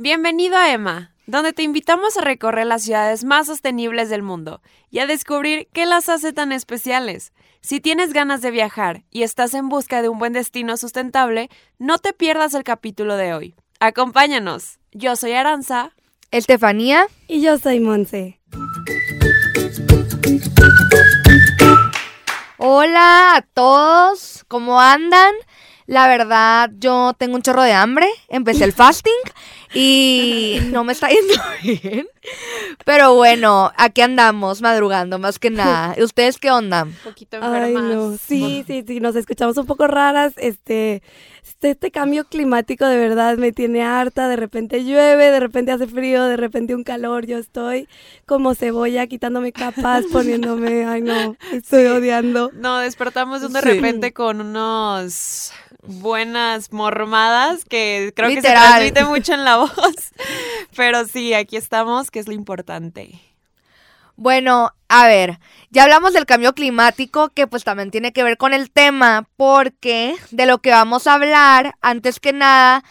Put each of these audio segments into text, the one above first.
Bienvenido a Emma, donde te invitamos a recorrer las ciudades más sostenibles del mundo y a descubrir qué las hace tan especiales. Si tienes ganas de viajar y estás en busca de un buen destino sustentable, no te pierdas el capítulo de hoy. Acompáñanos. Yo soy Aranza. Estefanía. Y yo soy Monse. Hola a todos, ¿cómo andan? La verdad, yo tengo un chorro de hambre, empecé el fasting y no me está yendo bien. Pero bueno, aquí andamos madrugando más que nada. ¿Y ¿Ustedes qué onda? Un poquito Ay, enfermas. no. Sí, sí, sí, nos escuchamos un poco raras. Este, este, este cambio climático de verdad me tiene harta. De repente llueve, de repente hace frío, de repente un calor. Yo estoy como cebolla quitándome capas, poniéndome. Ay, no, estoy odiando. No, despertamos de Sí. repente con unos buenas mormadas que creo que se transmite mucho en la voz. Pero sí, aquí estamos, que es lo importante. Bueno, a ver, ya hablamos del cambio climático que pues también tiene que ver con el tema porque de lo que vamos a hablar antes que nada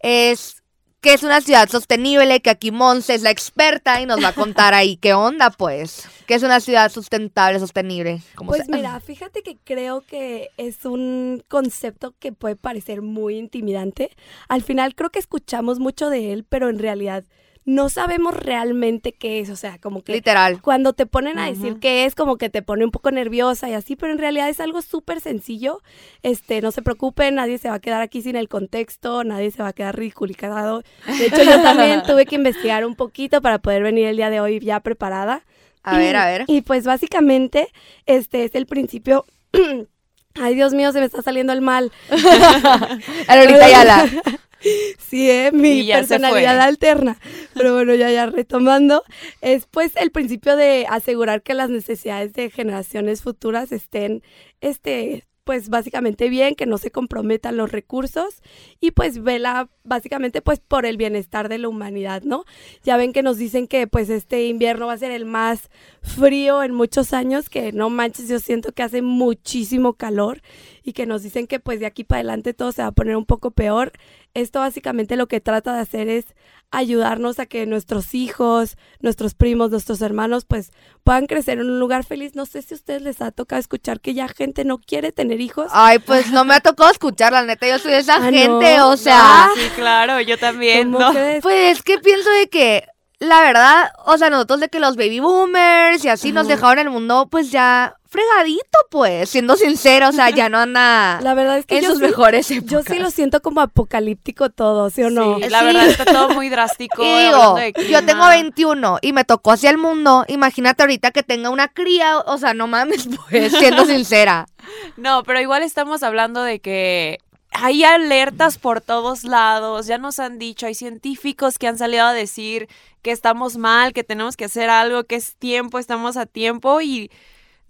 es que es una ciudad sostenible, que aquí Monse es la experta y nos va a contar ahí qué onda pues, que es una ciudad sustentable, sostenible. como Pues sea. mira, fíjate que creo que es un concepto que puede parecer muy intimidante. Al final creo que escuchamos mucho de él, pero en realidad no sabemos realmente qué es. O sea, como que Literal. cuando te ponen a decir Ujú. qué es, como que te pone un poco nerviosa y así, pero en realidad es algo súper sencillo. Este, no se preocupen, nadie se va a quedar aquí sin el contexto, nadie se va a quedar ridiculizado. De hecho, yo también tuve que investigar un poquito para poder venir el día de hoy ya preparada. A ver, a ver. Y pues básicamente, este es el principio. Ay, Dios mío, se me está saliendo el mal. A Lolita Ayala. Sí, eh, mi personalidad alterna. Pero bueno, ya, ya retomando. Es pues el principio de asegurar que las necesidades de generaciones futuras estén, este, pues básicamente bien, que no se comprometan los recursos y pues vela básicamente pues por el bienestar de la humanidad, ¿no? Ya ven que nos dicen que pues este invierno va a ser el más frío en muchos años, que no manches, yo siento que hace muchísimo calor y que nos dicen que pues de aquí para adelante todo se va a poner un poco peor. Esto básicamente lo que trata de hacer es ayudarnos a que nuestros hijos, nuestros primos, nuestros hermanos pues puedan crecer en un lugar feliz. No sé si a ustedes les ha tocado escuchar que ya gente no quiere tener hijos. Ay, pues no me ha tocado escuchar, la neta, yo soy esa Ah, gente, no. o sea... sí, claro, yo también, ¿Cómo ¿no? crees? Pues es que pienso de que, la verdad, o sea, nosotros de que los baby boomers y así nos dejaron el mundo, pues ya fregadito, pues, siendo sincero, o sea, ya no anda La verdad es que en yo sus sí, mejores yo épocas. sí lo siento como apocalíptico todo, ¿sí o no? Sí, la Sí. verdad está todo muy drástico. Y digo, yo tengo 21 y me tocó hacia el mundo. Imagínate ahorita que tenga una cría, o sea, no mames, pues, siendo sincera. No, pero igual estamos hablando de que hay alertas por todos lados, ya nos han dicho, hay científicos que han salido a decir que estamos mal, que tenemos que hacer algo, que es tiempo, estamos a tiempo y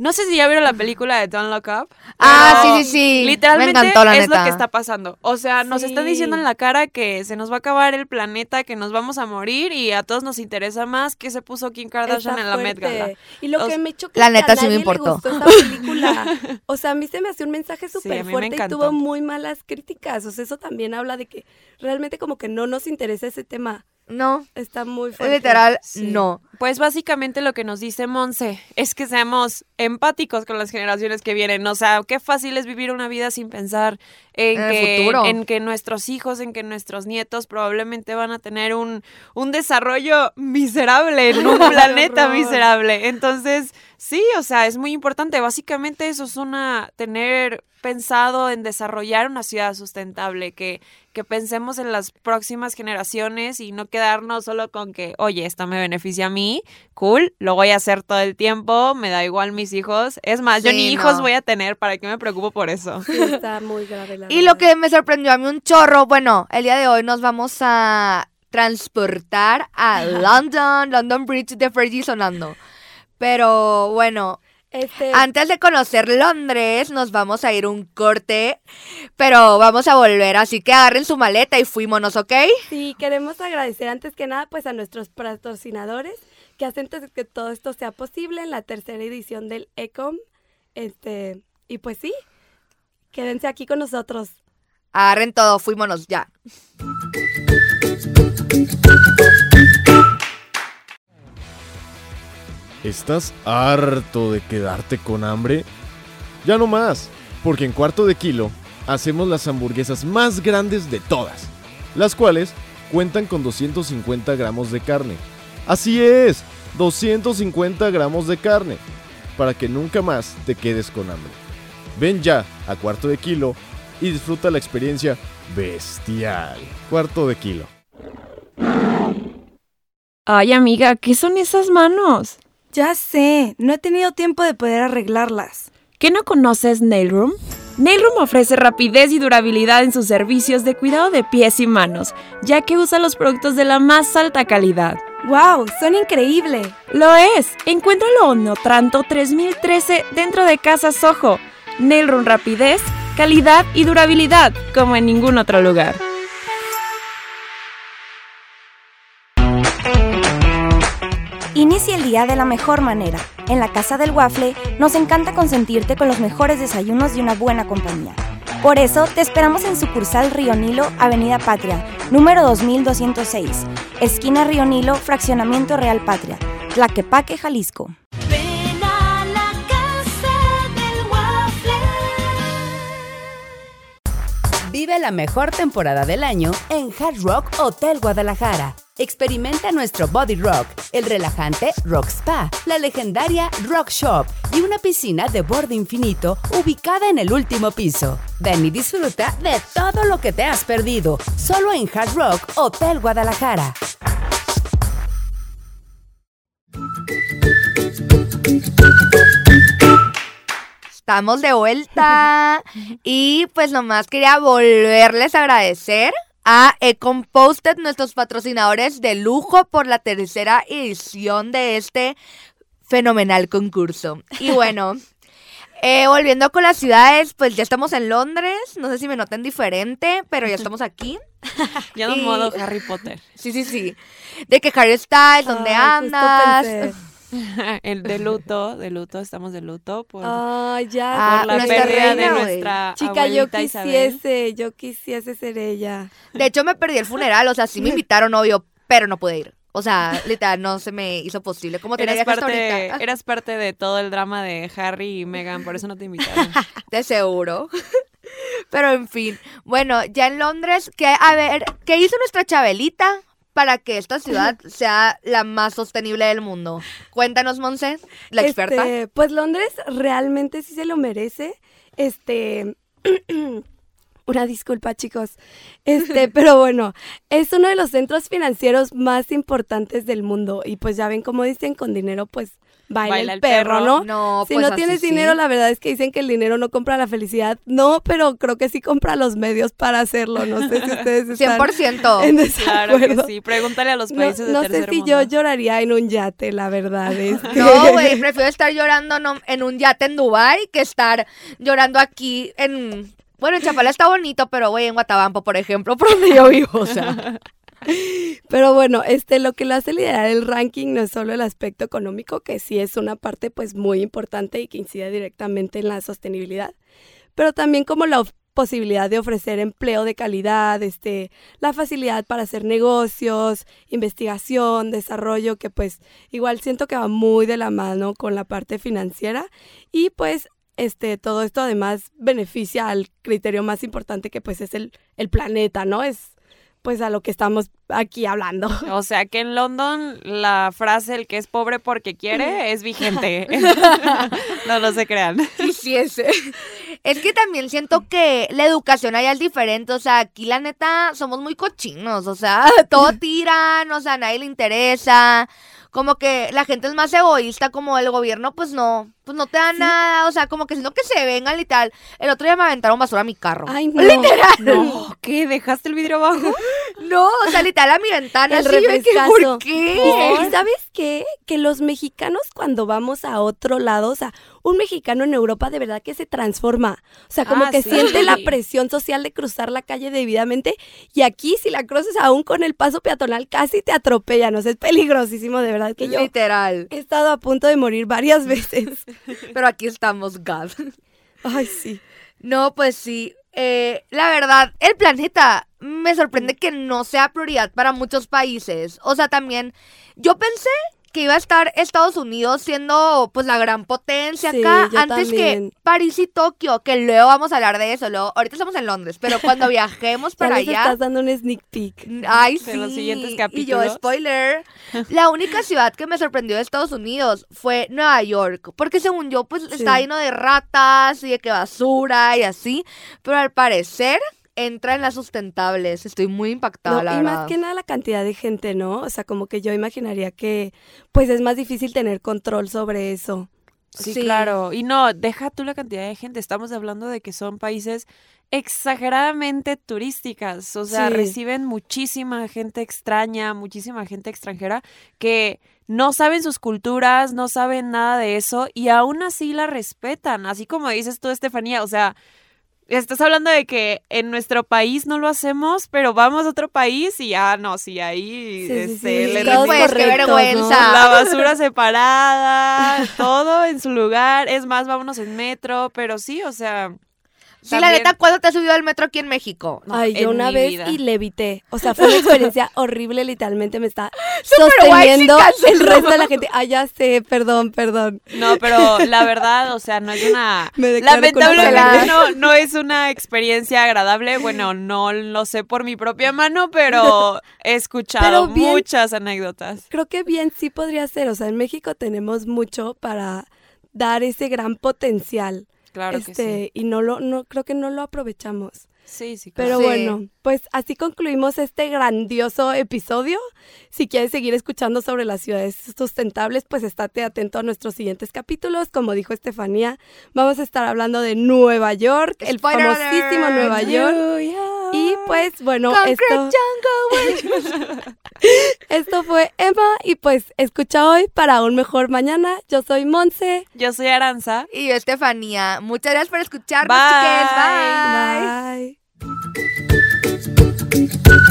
no sé si ya vieron la película de Don't Look Up. Ah, sí, sí, sí. Literalmente me encantó, la es lo neta. que está pasando. O sea, nos están Sí. diciendo en la cara que se nos va a acabar el planeta, que nos vamos a morir y a todos nos interesa más que se puso Kim Kardashian Está en la Met. Gala. Y lo O que me choca La neta sí me nadie le importó. gustó esta película. O sea, a mí se me hace un mensaje Sí, súper me fuerte y tuvo muy malas críticas. O sea, eso también habla de que realmente como que no nos interesa ese tema. No, Está muy fuerte. literal, Sí. no. Pues básicamente lo que nos dice Monse es que seamos empáticos con las generaciones que vienen. O sea, qué fácil es vivir una vida sin pensar en, que, en que nuestros hijos, en que nuestros nietos probablemente van a tener un, un desarrollo miserable en un planeta miserable. Entonces, sí, o sea, es muy importante. Básicamente eso es una, tener pensado en desarrollar una ciudad sustentable, que, que pensemos en las próximas generaciones y no quedarnos solo con que, oye, esto me beneficia a mí, cool, lo voy a hacer todo el tiempo, me da igual mis hijos. Es más, yo ni hijos voy a tener, ¿para qué me preocupo por eso? Sí, está muy grave la Y lo que me sorprendió a mí un chorro, bueno, el día de hoy nos vamos a transportar a London, London Bridge de Fergie sonando. Pero bueno, Este, antes de conocer Londres, nos vamos a ir un corte, pero vamos a volver, así que agarren su maleta y fuímonos, ¿ok? sí, queremos agradecer antes que nada pues a nuestros patrocinadores que hacen t- que todo esto sea posible en la tercera edición del ECOM. Este, y pues sí, quédense aquí con nosotros. Agarren todo, fuímonos ya. ¿Estás harto de quedarte con hambre? Ya no más, porque en cuarto de kilo hacemos las hamburguesas más grandes de todas, las cuales cuentan con 250 gramos de carne. Así es, 250 gramos de carne, para que nunca más te quedes con hambre. Ven ya a cuarto de kilo y disfruta la experiencia bestial. Cuarto de kilo. Ay, amiga, ¿qué son esas manos? Ya sé, no he tenido tiempo de poder arreglarlas. ¿Qué no conoces Nailroom? Nailroom ofrece rapidez y durabilidad en sus servicios de cuidado de pies y manos, ya que usa los productos de la más alta calidad. ¡Wow! ¡Son increíble! Lo es. Encuéntralo en Otranto 3013 dentro de Casa Soho. Nailroom rapidez, calidad y durabilidad, como en ningún otro lugar. Inicia el día de la mejor manera. En la Casa del Waffle nos encanta consentirte con los mejores desayunos y una buena compañía. Por eso te esperamos en sucursal Río Nilo, Avenida Patria, número 2206, esquina Río Nilo, Fraccionamiento Real Patria, Tlaquepaque, Jalisco. Ven a la casa del waffle. Vive la mejor temporada del año en Hard Rock Hotel Guadalajara. Experimenta nuestro Body Rock, el relajante Rock Spa, la legendaria Rock Shop y una piscina de borde infinito ubicada en el último piso. Ven y disfruta de todo lo que te has perdido, solo en Hard Rock Hotel Guadalajara. Estamos de vuelta. y pues nomás quería volverles a agradecer a Ecomposted, nuestros patrocinadores de lujo por la tercera edición de este fenomenal concurso. Y bueno, eh, volviendo con las ciudades, pues ya estamos en Londres. No sé si me noten diferente, pero ya estamos aquí. Ya en Y- modo Harry Potter. Sí, sí, sí. De que Harry Styles, ¿dónde Ay, andas? El de luto, de luto, estamos de luto por, ya. Ah, por la pérdida de reina, güey. nuestra Chica, yo Isabel. quisiese, yo quisiese ser ella. De hecho, me perdí el funeral. O sea, sí me invitaron, obvio, pero no pude ir. O sea, literal, no se me hizo posible. Como Eras parte, ahorita. eras parte de todo el drama de Harry y Meghan, por eso no te invitaron. De seguro. Pero en fin. Bueno, ya en Londres, ¿qué, a ver, ¿qué hizo nuestra Chabelita para que esta ciudad sea la más sostenible del mundo? Cuéntanos, Monse, la experta. Este, pues Londres realmente sí se lo merece. Este. Una disculpa, chicos. Este, pero bueno, es uno de los centros financieros más importantes del mundo. Y pues ya ven, como dicen, con dinero, pues baila, Baila el, el perro, perro. ¿no? No, si pues no tienes sí. dinero, la verdad es que dicen que el dinero no compra la felicidad. No, pero creo que sí compra los medios para hacerlo. No sé si ustedes están 100%. en Claro que desacuerdo. sí, pregúntale a los No, países de no sé tercer si mundo. yo lloraría en un yate, la verdad. Es que- No, güey, prefiero estar llorando no- en un yate en Dubai que estar llorando aquí en... Bueno, en Chapala está bonito, pero güey, en Guatabampo, por ejemplo, por donde yo vivo, o sea... Pero bueno, este lo que lo hace liderar el ranking no es solo el aspecto económico, que sí es una parte pues muy importante y que incide directamente en la sostenibilidad, pero también como la posibilidad de ofrecer empleo de calidad, este, la facilidad para hacer negocios, investigación, desarrollo, que pues igual siento que va muy de la mano con la parte financiera y pues este, todo esto además beneficia al criterio más importante que pues es el, el planeta, ¿no? Es pues a lo que estamos aquí hablando. O sea que en London la frase el que es pobre porque quiere es vigente. no, no se crean. Quisiese. Es que también siento que la educación allá es diferente. O sea, aquí la neta somos muy cochinos. O sea, todo tiran, o sea, a nadie le interesa. Como que la gente es más egoísta, como el gobierno, pues no, pues no te da nada. O sea, como que sino que se vengan y tal. El otro día me aventaron basura a mi carro. Ay, no. Literal. No, ¿qué? ¿Dejaste el vidrio abajo? No, o sea, literal a mi ventana. El refrescazo. ¿Por qué? ¿Y sabes qué? Que los mexicanos cuando vamos a otro lado, o sea, un mexicano en Europa de verdad que se transforma. O sea, como Ah, que sí. siente la presión social de cruzar la calle debidamente. Y aquí, si la cruzas aún con el paso peatonal, casi te atropellan. O sea, es peligrosísimo, de verdad que yo Literal. he estado a punto de morir varias veces. Pero aquí estamos, God. Ay, sí. No, pues sí. Eh, la verdad, el planeta me sorprende que no sea prioridad para muchos países. O sea, también yo pensé que iba a estar Estados Unidos siendo pues la gran potencia Sí, acá yo antes también. que París y Tokio, que luego vamos a hablar de eso. Luego, ahorita estamos en Londres, pero cuando viajemos para allá estás dando un sneak peek. Ay, De sí. los siguientes Y capítulos. yo, spoiler. La única ciudad que me sorprendió de Estados Unidos fue Nueva York. Porque según yo, pues Sí. está lleno de ratas y de que basura y así. Pero al parecer entra en las sustentables. Estoy muy impactada, No, la y verdad. más que nada la cantidad de gente, ¿no? O sea, como que yo imaginaría que pues es más difícil tener control sobre eso. Sí, Sí. claro. Y no, deja tú la cantidad de gente. Estamos hablando de que son países exageradamente turísticas. O sea, Sí. reciben muchísima gente extraña, muchísima gente extranjera que no saben sus culturas, no saben nada de eso y aún así la respetan. Así como dices tú, Estefanía. O sea, estás hablando de que en nuestro país no lo hacemos, pero vamos a otro país y ya no, sí, ahí Sí, este, sí, le Pues, qué correctos, ¿no? vergüenza. la basura separada, todo en su lugar. Es más, vámonos en metro, pero sí, o sea. Sí, la neta, ¿cuándo te has subido al metro aquí en México? No, Ay, yo una vez vida. y levité. O sea, fue una experiencia horrible, literalmente me está sosteniendo guay, el resto de la gente. Ah, ya sé, perdón, perdón. No, pero la verdad, o sea, no es una. Me declaro Lamentablemente no, no es una experiencia agradable. Bueno, no lo sé por mi propia mano, pero he escuchado Pero bien- muchas anécdotas. Creo que bien sí podría ser. O sea, en México tenemos mucho para dar ese gran potencial. Claro que sí. este, y no lo, no, creo que no lo aprovechamos. Sí, sí, Pero claro. Sí. bueno, pues así concluimos este grandioso episodio. Si quieres seguir escuchando sobre las ciudades sustentables, pues estate atento a nuestros siguientes capítulos. Como dijo Estefanía, vamos a estar hablando de Nueva York, el Spoiler famosísimo alert. Nueva York. Y pues bueno, Concrete esto, esto fue Emma y pues escucha hoy para un mejor mañana. Yo soy Monse. Yo soy Aranza. Y yo, Estefanía. Muchas gracias por escucharnos, Bye. chiques. Bye. Bye.